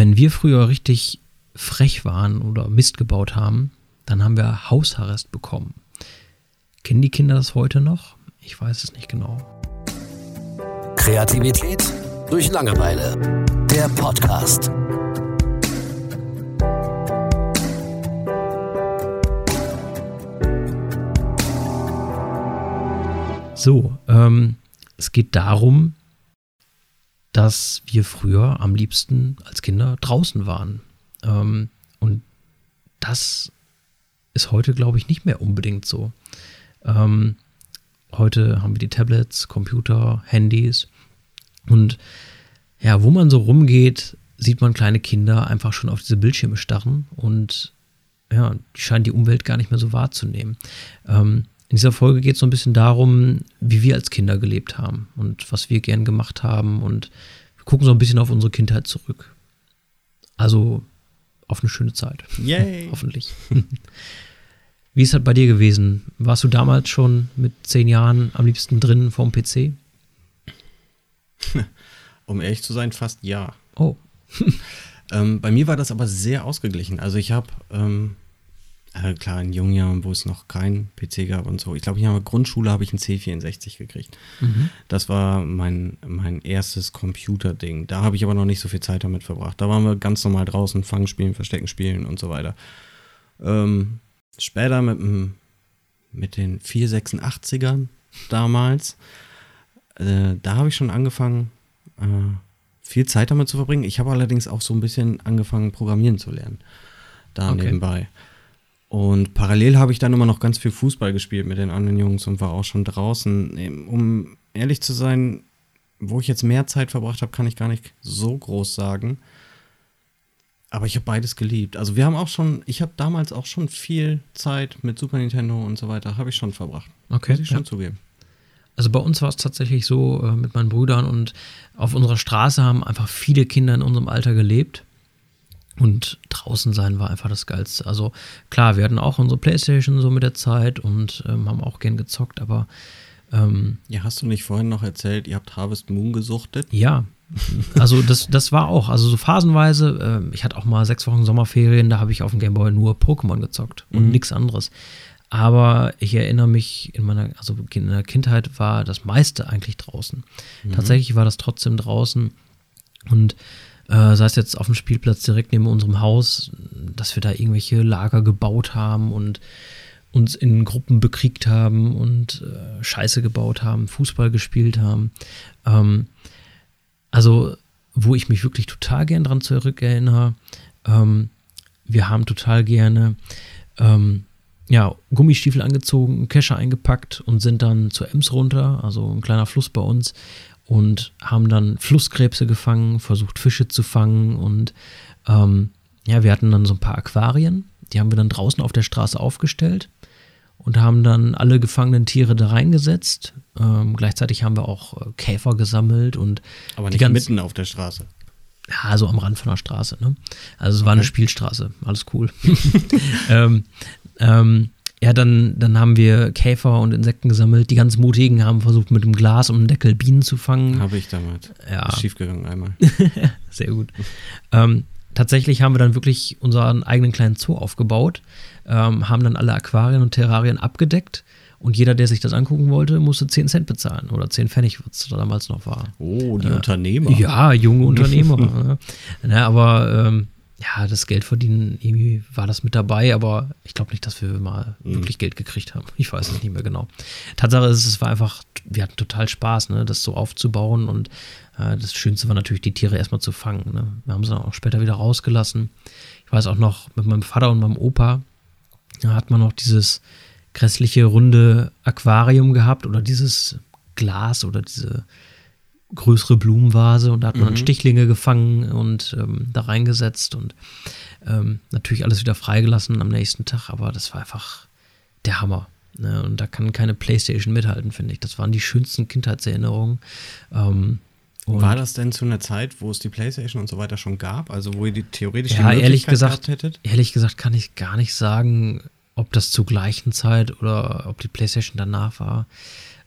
wenn wir früher richtig frech waren oder Mist gebaut haben, dann haben wir Hausarrest bekommen. Kennen die Kinder das heute noch? Ich weiß es nicht genau. Kreativität durch Langeweile. Der Podcast. So, ähm, es geht darum, dass wir früher am liebsten als Kinder draußen waren. Ähm, und das ist heute, glaube ich, nicht mehr unbedingt so. Ähm, heute haben wir die Tablets, Computer, Handys und ja, wo man so rumgeht, sieht man kleine Kinder einfach schon auf diese Bildschirme starren und ja, die scheinen die Umwelt gar nicht mehr so wahrzunehmen. Ähm, in dieser Folge geht es so ein bisschen darum, wie wir als Kinder gelebt haben und was wir gern gemacht haben und wir gucken so ein bisschen auf unsere Kindheit zurück. Also auf eine schöne Zeit. Yay! Hoffentlich. Wie ist das bei dir gewesen? Warst du damals schon mit zehn Jahren am liebsten drin vorm PC? Um ehrlich zu sein, fast ja. Oh. ähm, bei mir war das aber sehr ausgeglichen. Also ich habe, ähm, äh, klar, in jungen Jahren, wo es noch kein PC gab und so. Ich glaube, in der Grundschule habe ich einen C64 gekriegt. Mhm. Das war mein, mein erstes Computerding. Da habe ich aber noch nicht so viel Zeit damit verbracht. Da waren wir ganz normal draußen, Fangen spielen, Verstecken spielen und so weiter. Ähm, später mit, dem, mit den 486ern damals, äh, da habe ich schon angefangen, äh, viel Zeit damit zu verbringen. Ich habe allerdings auch so ein bisschen angefangen, Programmieren zu lernen. Da Okay. nebenbei. Und parallel habe ich dann immer noch ganz viel Fußball gespielt mit den anderen Jungs und war auch schon draußen. Ähm, Um ehrlich zu sein, wo ich jetzt mehr Zeit verbracht habe, kann ich gar nicht so groß sagen. Aber ich habe beides geliebt. Also wir haben auch schon, ich habe damals auch schon viel Zeit mit Super Nintendo und so weiter, habe ich schon verbracht. Okay. Muss ich schon ja. zugeben. Also bei uns war es tatsächlich so äh, mit meinen Brüdern und auf unserer Straße haben einfach viele Kinder in unserem Alter gelebt. Und draußen sein war einfach das Geilste. Also klar, wir hatten auch unsere Playstation so mit der Zeit und ähm, haben auch gern gezockt, aber ähm, Ja, hast du nicht vorhin noch erzählt, ihr habt Harvest Moon gesuchtet? Ja, also das, das war auch, also so phasenweise, äh, ich hatte auch mal sechs Wochen Sommerferien, da habe ich auf dem Gameboy nur Pokémon gezockt und Mhm. nichts anderes. Aber ich erinnere mich, in meiner, also in der Kindheit war das meiste eigentlich draußen. Tatsächlich war das trotzdem draußen und äh, sei es jetzt auf dem Spielplatz direkt neben unserem Haus, dass wir da irgendwelche Lager gebaut haben und uns in Gruppen bekriegt haben und äh, Scheiße gebaut haben, Fußball gespielt haben. Ähm, also, wo ich mich wirklich total gern dran zurückerinnere, ähm, wir haben total gerne ähm, ja, Gummistiefel angezogen, einen Kescher eingepackt und sind dann zur Ems runter, also ein kleiner Fluss bei uns, und haben dann Flusskrebse gefangen, versucht Fische zu fangen und ähm, ja, wir hatten dann so ein paar Aquarien, die haben wir dann draußen auf der Straße aufgestellt und haben dann alle gefangenen Tiere da reingesetzt. Ähm, gleichzeitig haben wir auch äh, Käfer gesammelt und Aber die nicht ganz- mitten auf der Straße. Ja, so am Rand von der Straße. Ne? Also es war eine Okay. Spielstraße, alles cool. ähm, ähm, ja, dann, dann haben wir Käfer und Insekten gesammelt. Die ganz Mutigen haben versucht, mit dem Glas um den Deckel Bienen zu fangen. Habe ich damals. Ja. Ist schiefgegangen einmal. Sehr gut. Ähm, tatsächlich haben wir dann wirklich unseren eigenen kleinen Zoo aufgebaut, ähm, haben dann alle Aquarien und Terrarien abgedeckt und jeder, der sich das angucken wollte, musste 10 Cent bezahlen oder 10 Pfennig, was da damals noch war. Oh, die Unternehmer. Ja, junge Unternehmer. ne? ne, aber ähm, ja, das Geld verdienen, irgendwie war das mit dabei, aber ich glaube nicht, dass wir mal wirklich Geld gekriegt haben. Ich weiß es nicht mehr genau. Tatsache ist, es war einfach, wir hatten total Spaß, ne, das so aufzubauen und äh, das Schönste war natürlich, die Tiere erstmal zu fangen. Ne? Wir haben sie dann auch später wieder rausgelassen. Ich weiß auch noch, mit meinem Vater und meinem Opa, da hat man noch dieses grässliche runde Aquarium gehabt oder dieses Glas oder diese größere Blumenvase und da hat man dann Stichlinge gefangen und ähm, da reingesetzt und ähm, natürlich alles wieder freigelassen am nächsten Tag, aber das war einfach der Hammer. Ne? Und da kann keine Playstation mithalten, finde ich. Das waren die schönsten Kindheitserinnerungen. Ähm, War das denn zu einer Zeit, wo es die Playstation und so weiter schon gab? Also wo ihr die theoretisch Ja, die ehrlich Möglichkeit gesagt, gehabt hättet? ehrlich gesagt kann ich gar nicht sagen, ob das zur gleichen Zeit oder ob die PlayStation danach war.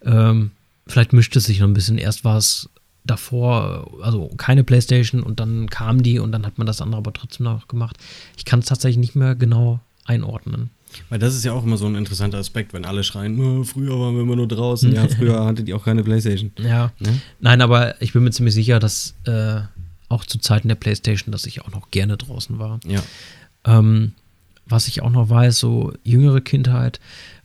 Ähm, vielleicht mischt es sich noch ein bisschen. Erst war es davor, also keine Playstation und dann kam die und dann hat man das andere aber trotzdem noch gemacht. Ich kann es tatsächlich nicht mehr genau einordnen. Weil das ist ja auch immer so ein interessanter Aspekt, wenn alle schreien, "Oh, früher waren wir immer nur draußen. Ja, früher hattet ihr auch keine Playstation. Ja. Ne? Nein, aber ich bin mir ziemlich sicher, dass äh, auch zu Zeiten der Playstation, dass ich auch noch gerne draußen war. Ja. Ähm, was ich auch noch weiß, so jüngere Kindheit,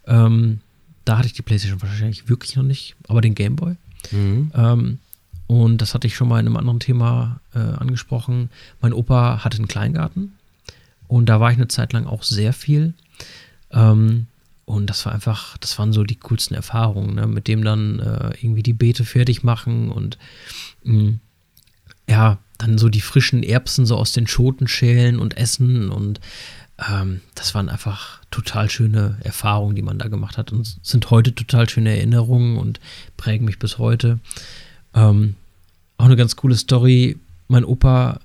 ähm, da hatte ich die Playstation wahrscheinlich wirklich noch nicht, aber den Gameboy. Mhm. Ähm, und das hatte ich schon mal in einem anderen Thema äh, angesprochen. Mein Opa hatte einen Kleingarten und da war ich eine Zeit lang auch sehr viel. Ähm, und das war einfach, das waren so die coolsten Erfahrungen, ne? mit dem dann äh, irgendwie die Beete fertig machen und mh, ja, dann so die frischen Erbsen so aus den Schoten schälen und essen und ähm, das waren einfach total schöne Erfahrungen, die man da gemacht hat und sind heute total schöne Erinnerungen und prägen mich bis heute. Ähm, auch eine ganz coole Story. Mein Opa,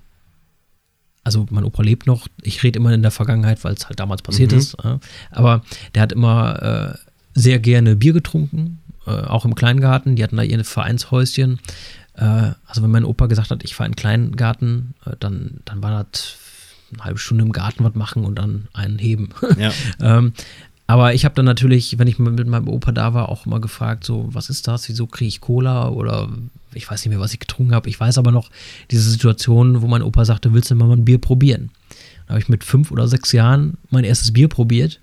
also mein Opa lebt noch. Ich rede immer in der Vergangenheit, weil es halt damals passiert Mhm. ist. äh, aber der hat immer äh, sehr gerne Bier getrunken, äh, auch im Kleingarten. Die hatten da ihr Vereinshäuschen. Äh, also wenn mein Opa gesagt hat, ich fahre in den Kleingarten, äh, dann, dann war das eine halbe Stunde im Garten was machen und dann einen heben. Ja. Ähm, aber ich habe dann natürlich, wenn ich mit meinem Opa da war, auch immer gefragt, so, was ist das? Wieso kriege ich Cola? Oder ich weiß nicht mehr, was ich getrunken habe. Ich weiß aber noch diese Situation, wo mein Opa sagte, willst du mal ein Bier probieren? Da habe ich mit fünf oder sechs Jahren mein erstes Bier probiert.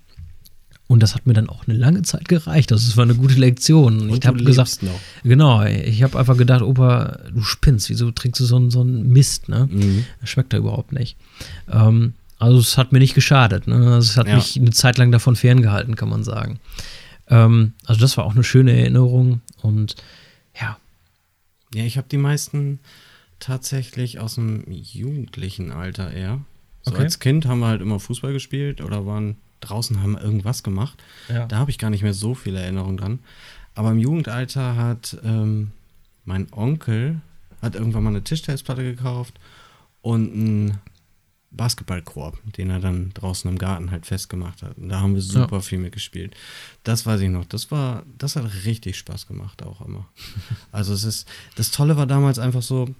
Und das hat mir dann auch eine lange Zeit gereicht. Das war eine gute Lektion. Und ich habe gesagt, noch. genau, ich habe einfach gedacht, Opa, du spinnst, wieso trinkst du so einen, so einen Mist, ne? Mhm. Das schmeckt da überhaupt nicht. Ähm, also es hat mir nicht geschadet. Ne? Es hat Ja. mich eine Zeit lang davon ferngehalten, kann man sagen. Ähm, also das war auch eine schöne Erinnerung und ja, Ja, ich habe die meisten tatsächlich aus dem jugendlichen Alter eher. So Okay. als Kind haben wir halt immer Fußball gespielt oder waren draußen, haben irgendwas gemacht. Ja. Da habe ich gar nicht mehr so viele Erinnerungen dran. Aber im Jugendalter hat ähm, mein Onkel hat irgendwann mal eine Tischtennisplatte gekauft und einen Basketballkorb, den er dann draußen im Garten halt festgemacht hat. Und da haben wir super viel mitgespielt. Das weiß ich noch. Das war, das hat richtig Spaß gemacht auch immer. Also es ist, das Tolle war damals einfach so,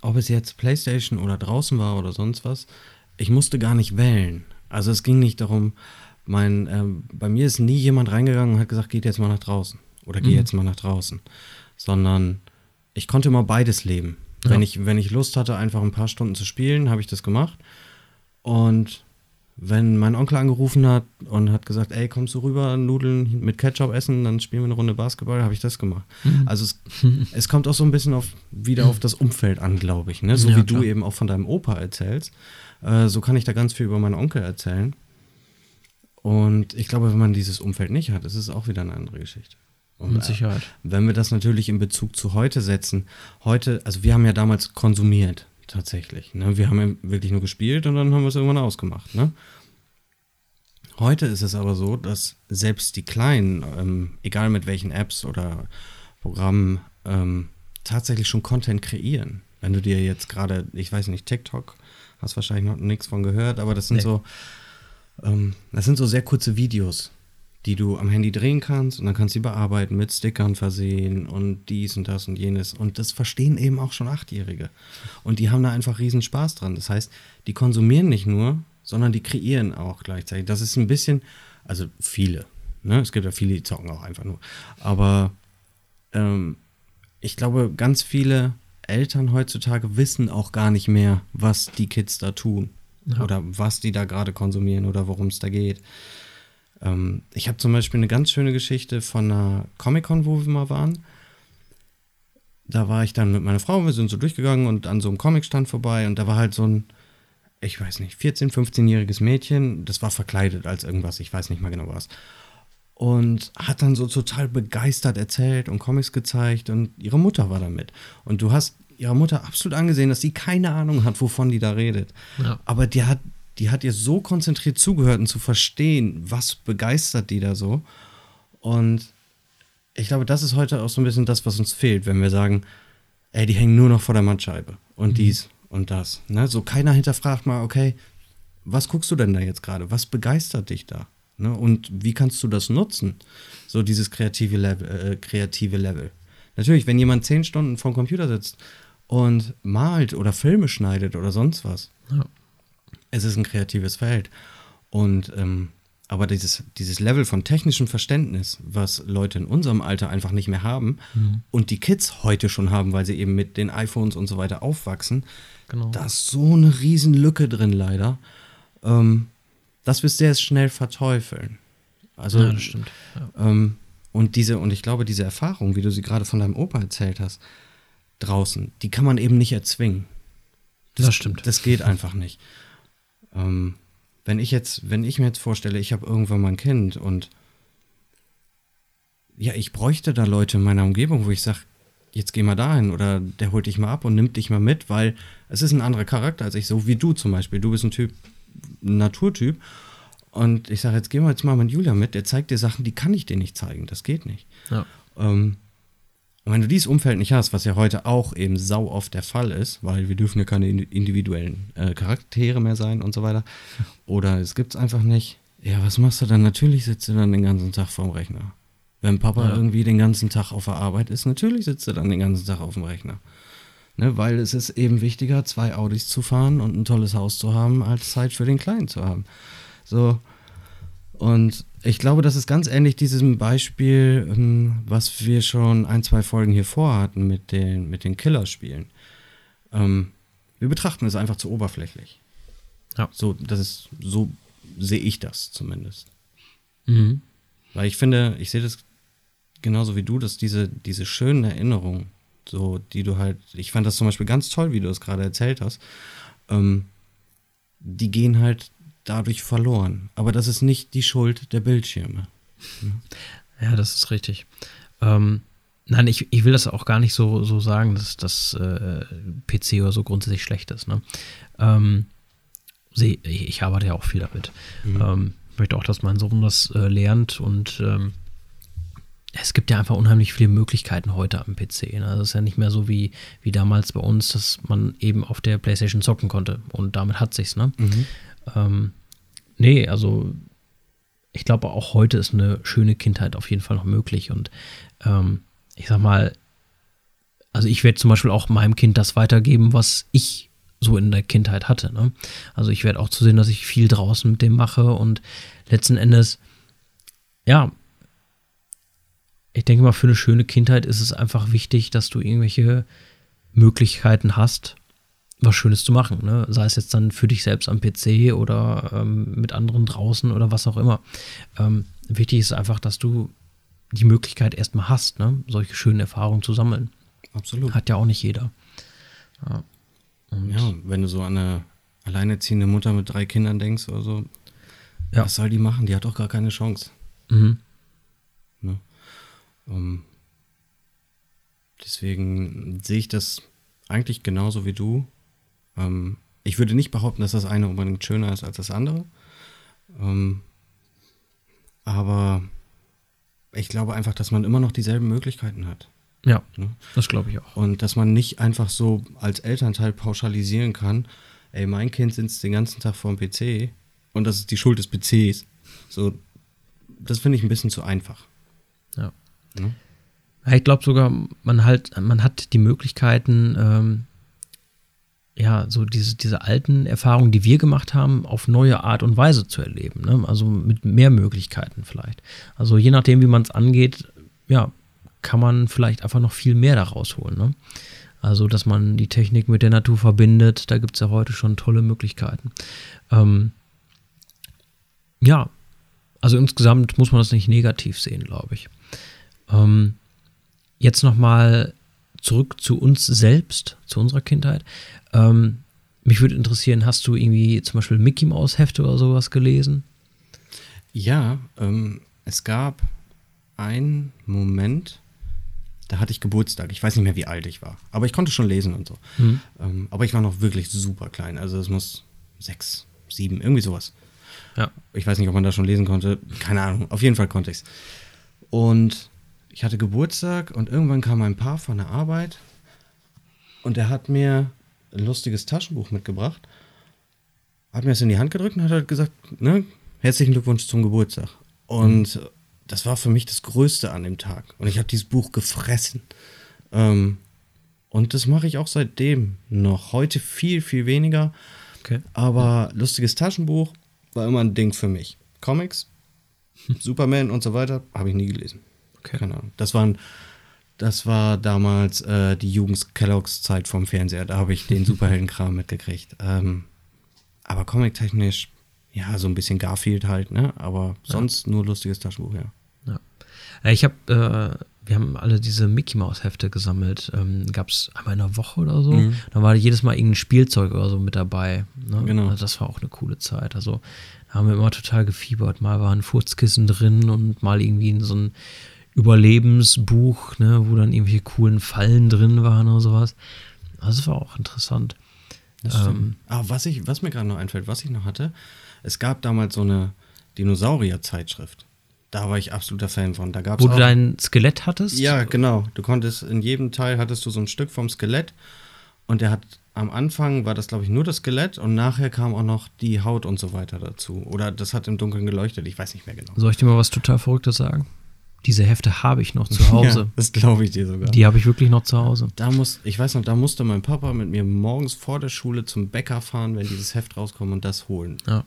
ob es jetzt Playstation oder draußen war oder sonst was, ich musste gar nicht wählen. Also es ging nicht darum, mein, ähm, bei mir ist nie jemand reingegangen und hat gesagt, geht jetzt mal nach draußen oder geh Mhm. jetzt mal nach draußen, sondern ich konnte immer beides leben. Ja. Wenn, ich, wenn ich Lust hatte, einfach ein paar Stunden zu spielen, habe ich das gemacht. Und wenn mein Onkel angerufen hat und hat gesagt, ey, kommst du rüber, Nudeln mit Ketchup essen, dann spielen wir eine Runde Basketball, habe ich das gemacht. Mhm. Also es, es kommt auch so ein bisschen auf, wieder auf das Umfeld an, glaube ich. Ne? So Ja, wie klar. du eben auch von deinem Opa erzählst. Äh, so kann ich da ganz viel über meinen Onkel erzählen. Und ich glaube, wenn man dieses Umfeld nicht hat, ist es auch wieder eine andere Geschichte. Und, mit äh, Sicherheit. wenn wir das natürlich in Bezug zu heute setzen, heute, also wir haben ja damals konsumiert, tatsächlich. Ne? Wir haben ja wirklich nur gespielt und dann haben wir es irgendwann ausgemacht. Ne? Heute ist es aber so, dass selbst die Kleinen, ähm, egal mit welchen Apps oder Programmen, ähm, tatsächlich schon Content kreieren. Wenn du dir jetzt gerade, ich weiß nicht, TikTok, hast wahrscheinlich noch nichts von gehört, aber das sind Nee. so, ähm, das sind so sehr kurze Videos, die du am Handy drehen kannst und dann kannst du sie bearbeiten, mit Stickern versehen und dies und das und jenes. Und das verstehen eben auch schon Achtjährige. Und die haben da einfach riesen Spaß dran. Das heißt, die konsumieren nicht nur, sondern die kreieren auch gleichzeitig. Das ist ein bisschen, also viele. Ne? Es gibt ja viele, die zocken auch einfach nur. Aber ähm, ich glaube, ganz viele Eltern heutzutage wissen auch gar nicht mehr, was die Kids da tun. Ja. Oder was die da gerade konsumieren oder worum es da geht. Ähm, ich habe zum Beispiel eine ganz schöne Geschichte von einer Comic-Con, wo wir mal waren. Da war ich dann mit meiner Frau, wir sind so durchgegangen und an so einem Comicstand vorbei und da war halt so ein, ich weiß nicht, 14-, 15-jähriges Mädchen, das war verkleidet als irgendwas, ich weiß nicht mal genau was. Und hat dann so total begeistert erzählt und Comics gezeigt und ihre Mutter war da mit. Und du hast ihrer Mutter absolut angesehen, dass sie keine Ahnung hat, wovon die da redet. Ja. Aber die hat, die hat ihr so konzentriert zugehört und zu verstehen, was begeistert die da so. Und ich glaube, das ist heute auch so ein bisschen das, was uns fehlt, wenn wir sagen, ey, die hängen nur noch vor der Mattscheibe und dies und das. Ne? So keiner hinterfragt mal, okay, was guckst du denn da jetzt gerade? Was begeistert dich da? Ne? Und wie kannst du das nutzen? So dieses kreative Level, äh, kreative Level. Natürlich, wenn jemand zehn Stunden vorm Computer sitzt und malt oder Filme schneidet oder sonst was, Ja. es ist ein kreatives Feld. Und ähm, aber dieses, dieses Level von technischem Verständnis, was Leute in unserem Alter einfach nicht mehr haben und die Kids heute schon haben, weil sie eben mit den iPhones und so weiter aufwachsen, Genau. da ist so eine riesen Lücke drin leider, ähm, dass wir es sehr schnell verteufeln. Also ja, das stimmt. Ja. ähm, und diese, und ich glaube, diese Erfahrung, wie du sie gerade von deinem Opa erzählt hast, draußen, die kann man eben nicht erzwingen. Das stimmt. Das geht einfach nicht. Ähm, wenn ich jetzt, wenn ich mir jetzt vorstelle, ich habe irgendwann mal ein Kind und ja, ich bräuchte da Leute in meiner Umgebung, wo ich sage, jetzt geh mal dahin oder der holt dich mal ab und nimmt dich mal mit, weil es ist ein anderer Charakter als ich, so wie du zum Beispiel. Du bist ein Typ, Naturtyp. Und ich sage, jetzt gehen wir jetzt mal mit Julia mit, der zeigt dir Sachen, die kann ich dir nicht zeigen. Das geht nicht. Ja. Ähm, und wenn du dieses Umfeld nicht hast, was ja heute auch eben sau oft der Fall ist, weil wir dürfen ja keine indi- individuellen äh, Charaktere mehr sein und so weiter, oder es gibt's einfach nicht, ja, was machst du dann? Natürlich sitzt du dann den ganzen Tag vorm Rechner. Wenn Papa Ja. irgendwie den ganzen Tag auf der Arbeit ist, natürlich sitzt er dann den ganzen Tag auf dem Rechner. Ne, weil es ist eben wichtiger, zwei Audis zu fahren und ein tolles Haus zu haben, als Zeit für den Kleinen zu haben. So. Und ich glaube, das ist ganz ähnlich diesem Beispiel, ähm, was wir schon ein, zwei Folgen hier vorhatten mit den, mit den Killerspielen. Ähm, wir betrachten es einfach zu oberflächlich. Ja. So, das ist, so sehe ich das zumindest. Mhm. Weil ich finde, ich sehe das genauso wie du, dass diese, diese schönen Erinnerungen, so, die du halt, ich fand das zum Beispiel ganz toll, wie du es gerade erzählt hast, ähm, die gehen halt dadurch verloren. Aber das ist nicht die Schuld der Bildschirme. Ja, das ist richtig. Ähm, nein, ich, ich will das auch gar nicht so, so sagen, dass das äh, PC oder so grundsätzlich schlecht ist. Ne? Ähm, ich, ich arbeite ja auch viel damit. Ähm, möchte auch, dass mein Sohn das äh, lernt und ähm, es gibt ja einfach unheimlich viele Möglichkeiten heute am PC. Ne? Das ist ja nicht mehr so wie, wie damals bei uns, dass man eben auf der Playstation zocken konnte und damit hat sich's. Ne? Ähm, nee, also ich glaube auch heute ist eine schöne Kindheit auf jeden Fall noch möglich und ähm, ich sag mal, also ich werde zum Beispiel auch meinem Kind das weitergeben, was ich so in der Kindheit hatte. Ne? Also ich werde auch zu sehen, dass ich viel draußen mit dem mache und letzten Endes, ja, ich denke mal, für eine schöne Kindheit ist es einfach wichtig, dass du irgendwelche Möglichkeiten hast, was Schönes zu machen. Ne? Sei es jetzt dann für dich selbst am PC oder ähm, mit anderen draußen oder was auch immer. Ähm, wichtig ist einfach, dass du die Möglichkeit erstmal hast, ne? solche schönen Erfahrungen zu sammeln. Absolut. Hat ja auch nicht jeder. Ja. Ja, wenn du so an eine alleinerziehende Mutter mit drei Kindern denkst oder so, Ja. was soll die machen? Die hat doch gar keine Chance. Mhm. Ähm, deswegen sehe ich das eigentlich genauso wie du. Ähm, ich würde nicht behaupten, dass das eine unbedingt schöner ist als das andere. Ähm, aber ich glaube einfach, dass man immer noch dieselben Möglichkeiten hat. Ja, Ne? das glaube ich auch. Und dass man nicht einfach so als Elternteil pauschalisieren kann, ey, mein Kind sitzt den ganzen Tag vor dem PC und das ist die Schuld des PCs. So, das finde ich ein bisschen zu einfach. Ne? Ich glaube sogar, man halt, man hat die Möglichkeiten, ähm, ja, so diese, diese alten Erfahrungen, die wir gemacht haben, auf neue Art und Weise zu erleben. Ne? Also mit mehr Möglichkeiten vielleicht. Also je nachdem, wie man es angeht, ja, kann man vielleicht einfach noch viel mehr daraus holen. Ne? Also, dass man die Technik mit der Natur verbindet, da gibt es ja heute schon tolle Möglichkeiten. Ähm, ja, also insgesamt muss man das nicht negativ sehen, glaube ich. Ähm, jetzt nochmal zurück zu uns selbst, zu unserer Kindheit. Ähm, mich würde interessieren, hast du irgendwie zum Beispiel Mickey Maus Hefte oder sowas gelesen? Ja, ähm, es gab einen Moment, da hatte ich Geburtstag. Ich weiß nicht mehr, wie alt ich war. Aber ich konnte schon lesen und so. Mhm. Ähm, aber ich war noch wirklich super klein. Also es muss sechs, sieben, irgendwie sowas. Ja. Ich weiß nicht, ob man da schon lesen konnte. Keine Ahnung. Auf jeden Fall konnte ich es. Und ich hatte Geburtstag und irgendwann kam ein Paar von der Arbeit und er hat mir ein lustiges Taschenbuch mitgebracht, hat mir das in die Hand gedrückt und hat halt gesagt, ne, herzlichen Glückwunsch zum Geburtstag. Und das war für mich das Größte an dem Tag. Und ich habe dieses Buch gefressen. Ähm, und das mache ich auch seitdem noch. Heute viel, viel weniger. Okay. Aber lustiges Taschenbuch war immer ein Ding für mich. Comics, Superman und so weiter, habe ich nie gelesen. Okay. Keine Ahnung. Das waren, das war damals äh, die Jugends-Kelloggs-Zeit vom Fernseher. Da habe ich den Superheldenkram mitgekriegt. Ähm, aber comic-technisch, ja, so ein bisschen Garfield halt, ne? Aber sonst nur lustiges Taschenbuch, ja. Ja. Äh, Ich habe, äh, wir haben alle diese Mickey Mouse Hefte gesammelt. Ähm, Gab es einmal in der Woche oder so. Mhm. Da war jedes Mal irgendein Spielzeug oder so mit dabei. Ne? Genau. Also das war auch eine coole Zeit. Also da haben wir immer total gefiebert. Mal war ein Furzkissen drin und mal irgendwie in so ein Überlebensbuch, ne, wo dann irgendwelche coolen Fallen drin waren oder sowas. Also das war auch interessant. Ähm, ah, was, ich, was mir gerade noch einfällt, was ich noch hatte, es gab damals so eine Dinosaurier-Zeitschrift. Da war ich absoluter Fan von. Da gab's Wo du auch, dein Skelett hattest? Ja, genau. Du konntest in jedem Teil hattest du so ein Stück vom Skelett und der hat am Anfang war das glaube ich nur das Skelett und nachher kam auch noch die Haut und so weiter dazu. Oder das hat im Dunkeln geleuchtet. Ich weiß nicht mehr genau. Soll ich dir mal was total Verrücktes sagen? Diese Hefte habe ich noch zu Hause. Ja, das glaube ich dir sogar. Die habe ich wirklich noch zu Hause. Da muss, ich weiß noch, da musste mein Papa mit mir morgens vor der Schule zum Bäcker fahren, wenn dieses Heft rauskommt und das holen. Ja.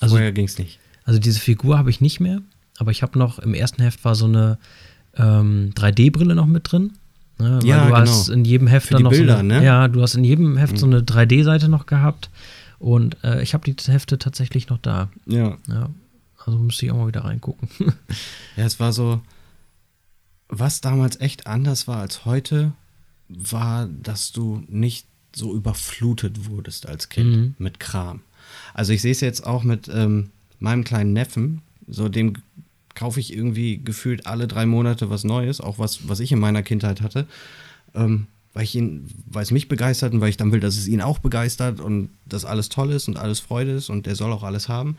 Also, Vorher ging es nicht. also diese Figur habe ich nicht mehr, aber ich habe noch, im ersten Heft war so eine ähm, 3D-Brille noch mit drin. Ne, weil Ja, du hast genau. in jedem Heft Für dann noch Bilder, so eine, ne? Ja, du hast in jedem Heft so eine 3D-Seite noch gehabt. Und äh, ich habe die Hefte tatsächlich noch da. Ja. Ja. Also müsste ich auch mal wieder reingucken. Ja, es war so, was damals echt anders war als heute, war, dass du nicht so überflutet wurdest als Kind Mhm. mit Kram. Also ich sehe es jetzt auch mit ähm, meinem kleinen Neffen, so dem kaufe ich irgendwie gefühlt alle drei Monate was Neues, auch was, was ich in meiner Kindheit hatte, ähm, weil ich ihn, weil es mich begeistert und weil ich dann will, dass es ihn auch begeistert und dass alles toll ist und alles Freude ist und der soll auch alles haben.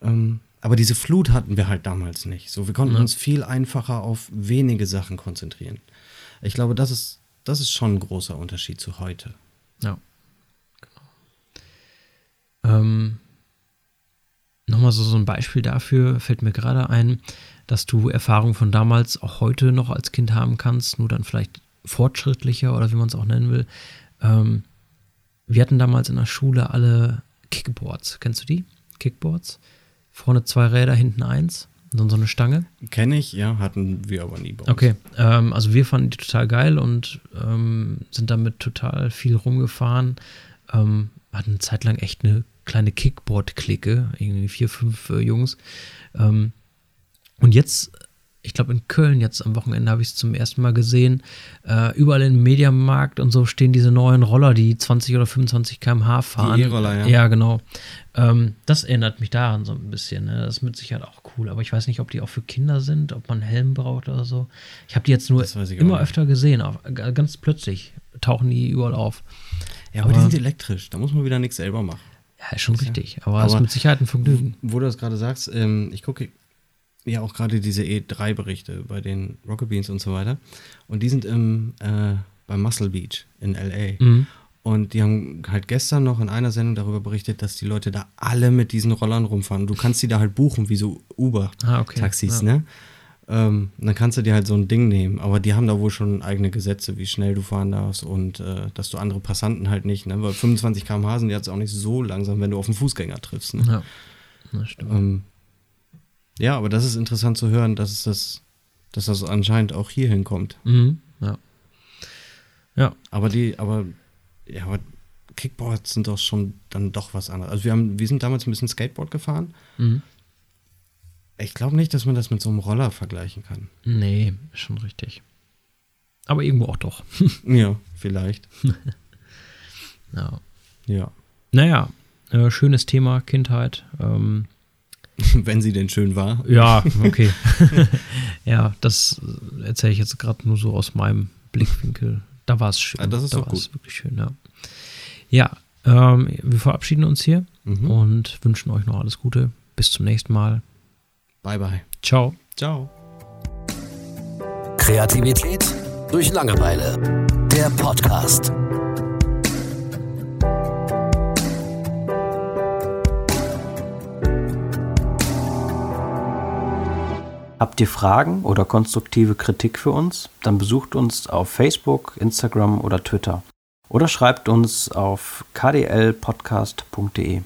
Ähm, aber diese Flut hatten wir halt damals nicht. So, wir konnten Ja. uns viel einfacher auf wenige Sachen konzentrieren. Ich glaube, das ist, das ist schon ein großer Unterschied zu heute. Ja. Genau. Ähm, Nochmal so, so ein Beispiel dafür fällt mir gerade ein, dass du Erfahrungen von damals auch heute noch als Kind haben kannst, nur dann vielleicht fortschrittlicher oder wie man es auch nennen will. Ähm, wir hatten damals in der Schule alle Kickboards. Kennst du die? Kickboards? Vorne zwei Räder, hinten eins. Und dann so eine Stange. Kenne ich, ja, hatten wir aber nie bei uns. Okay, ähm, also wir fanden die total geil und ähm, sind damit total viel rumgefahren. Ähm, hatten eine Zeit lang echt eine kleine Kickboard-Clique, irgendwie vier, fünf äh, Jungs. Ähm, und jetzt, ich glaube in Köln jetzt am Wochenende habe ich es zum ersten Mal gesehen, äh, überall im Mediamarkt und so stehen diese neuen Roller, die 20 oder 25 km/h fahren. E-Roller, ja. Ja, genau. Ähm, das erinnert mich daran so ein bisschen. Ne? Das ist mit Sicherheit auch cool. Aber ich weiß nicht, ob die auch für Kinder sind, ob man einen Helm braucht oder so. Ich habe die jetzt nur immer nicht. öfter gesehen. Auf, ganz plötzlich tauchen die überall auf. Ja, aber, die Aber- sind elektrisch, da muss man wieder nichts selber machen. Ja, ist schon richtig. Aber, es ist mit Sicherheit ein Vergnügen. Wo du das gerade sagst, ähm, ich gucke ja auch gerade diese E3-Berichte bei den Rocket Beans und so weiter. Und die sind im, äh, bei Muscle Beach in L.A. Mhm. Und die haben halt gestern noch in einer Sendung darüber berichtet, dass die Leute da alle mit diesen Rollern rumfahren. Du kannst die da halt buchen, wie so Ah, okay. Uber-Taxis, Ja. ne? Ähm, dann kannst du dir halt so ein Ding nehmen. Aber die haben da wohl schon eigene Gesetze, wie schnell du fahren darfst und äh, dass du andere Passanten halt nicht, ne? Weil 25 km/h sind jetzt auch nicht so langsam, wenn du auf einen Fußgänger triffst. Ne? Ja, das stimmt. Ähm, ja, aber das ist interessant zu hören, dass es das, dass das anscheinend auch hier hinkommt. Mhm. Ja. Ja, Aber die, aber, ja, aber Kickboards sind doch schon dann doch was anderes. Also wir haben, wir sind damals ein bisschen Skateboard gefahren. mhm. Ich glaube nicht, dass man das mit so einem Roller vergleichen kann. nee, schon richtig. Aber irgendwo auch doch. Ja, vielleicht. ja. Ja. Naja, äh, schönes Thema, Kindheit. Ähm, Wenn sie denn schön war. ja, okay. ja, das erzähle ich jetzt gerade nur so aus meinem Blickwinkel. Da war es schön. Ah, das ist da war es wirklich schön, ja. Ja, ähm, wir verabschieden uns hier Mhm. und wünschen euch noch alles Gute. Bis zum nächsten Mal. Bye, bye. Ciao. Ciao. Kreativität durch Langeweile. Der Podcast. Habt ihr Fragen oder konstruktive Kritik für uns? Dann besucht uns auf Facebook, Instagram oder Twitter oder schreibt uns auf kdlpodcast.de.